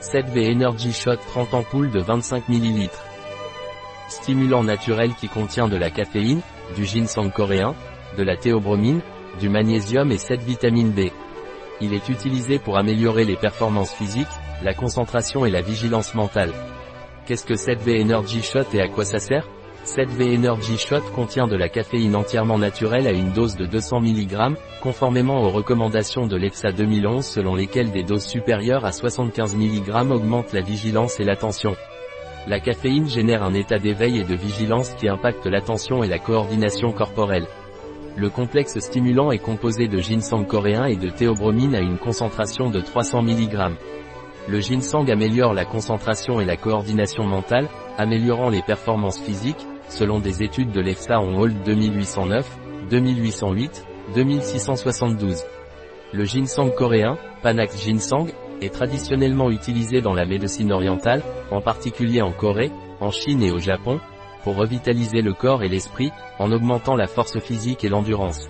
7V Energy Shot 30 ampoules de 25 ml. Stimulant naturel qui contient de la caféine, du ginseng coréen, de la théobromine, du magnésium et 7 vitamines B. Il est utilisé pour améliorer les performances physiques, la concentration et la vigilance mentale. Qu'est-ce que 7V Energy Shot et à quoi ça sert? 7V Energy Shot contient de la caféine entièrement naturelle à une dose de 200 mg, conformément aux recommandations de l'EFSA 2011 selon lesquelles des doses supérieures à 75 mg augmentent la vigilance et l'attention. La caféine génère un état d'éveil et de vigilance qui impacte l'attention et la coordination corporelle. Le complexe stimulant est composé de ginseng coréen et de théobromine à une concentration de 300 mg. Le ginseng améliore la concentration et la coordination mentale, améliorant les performances physiques, selon des études de l'EFSA en Hold 2809, 2808, 2672. Le ginseng coréen, Panax ginseng, est traditionnellement utilisé dans la médecine orientale, en particulier en Corée, en Chine et au Japon, pour revitaliser le corps et l'esprit, en augmentant la force physique et l'endurance.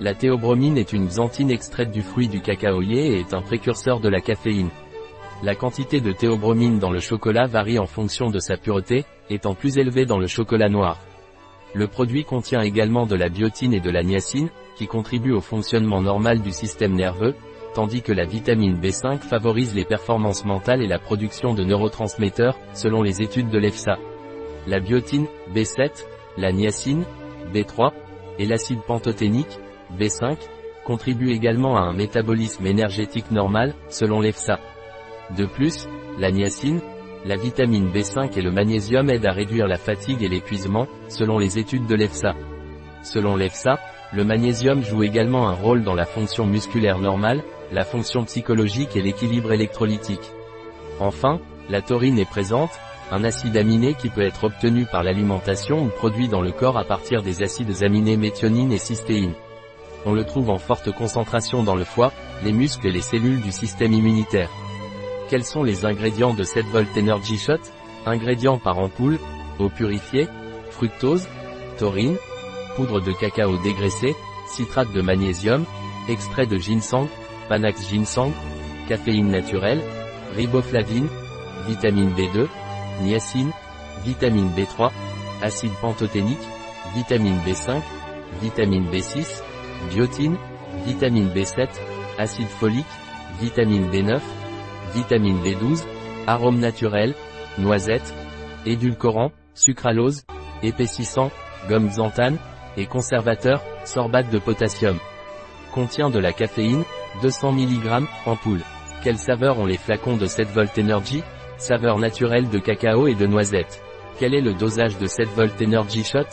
La théobromine est une xanthine extraite du fruit du cacaoyer et est un précurseur de la caféine. La quantité de théobromine dans le chocolat varie en fonction de sa pureté, étant plus élevée dans le chocolat noir. Le produit contient également de la biotine et de la niacine, qui contribuent au fonctionnement normal du système nerveux, tandis que la vitamine B5 favorise les performances mentales et la production de neurotransmetteurs, selon les études de l'EFSA. La biotine, B7, la niacine, B3, et l'acide pantothénique, B5, contribuent également à un métabolisme énergétique normal, selon l'EFSA. De plus, la niacine, la vitamine B5 et le magnésium aident à réduire la fatigue et l'épuisement, selon les études de l'EFSA. Selon l'EFSA, le magnésium joue également un rôle dans la fonction musculaire normale, la fonction psychologique et l'équilibre électrolytique. Enfin, la taurine est présente, un acide aminé qui peut être obtenu par l'alimentation ou produit dans le corps à partir des acides aminés méthionine et cystéine. On le trouve en forte concentration dans le foie, les muscles et les cellules du système immunitaire. Quels sont les ingrédients de 7 Volt Energy Shot? Ingrédients par ampoule, eau purifiée, fructose, taurine, poudre de cacao dégraissé, citrate de magnésium, extrait de ginseng, panax ginseng, caféine naturelle, riboflavine, vitamine B2, niacine, vitamine B3, acide pantothénique, vitamine B5, vitamine B6, biotine, vitamine B7, acide folique, vitamine B9, vitamine B12, arôme naturel, noisette, édulcorant, sucralose, épaississant, gomme xanthane, et conservateur, sorbate de potassium. Contient de la caféine, 200 mg, ampoule. Quelle saveur ont les flacons de 7 Volt Energy? Saveur naturelle de cacao et de noisette. Quel est le dosage de 7 Volt Energy Shot?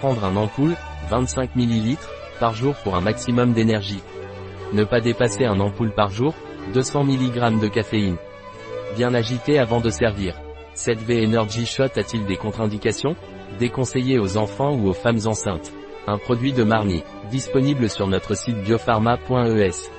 Prendre un ampoule, 25 ml, par jour pour un maximum d'énergie. Ne pas dépasser un ampoule par jour, 200 mg de caféine. Bien agité avant de servir. 7V Energy Shot a-t-il des contre-indications? Déconseillé aux enfants ou aux femmes enceintes. Un produit de Marni, disponible sur notre site biopharma.es.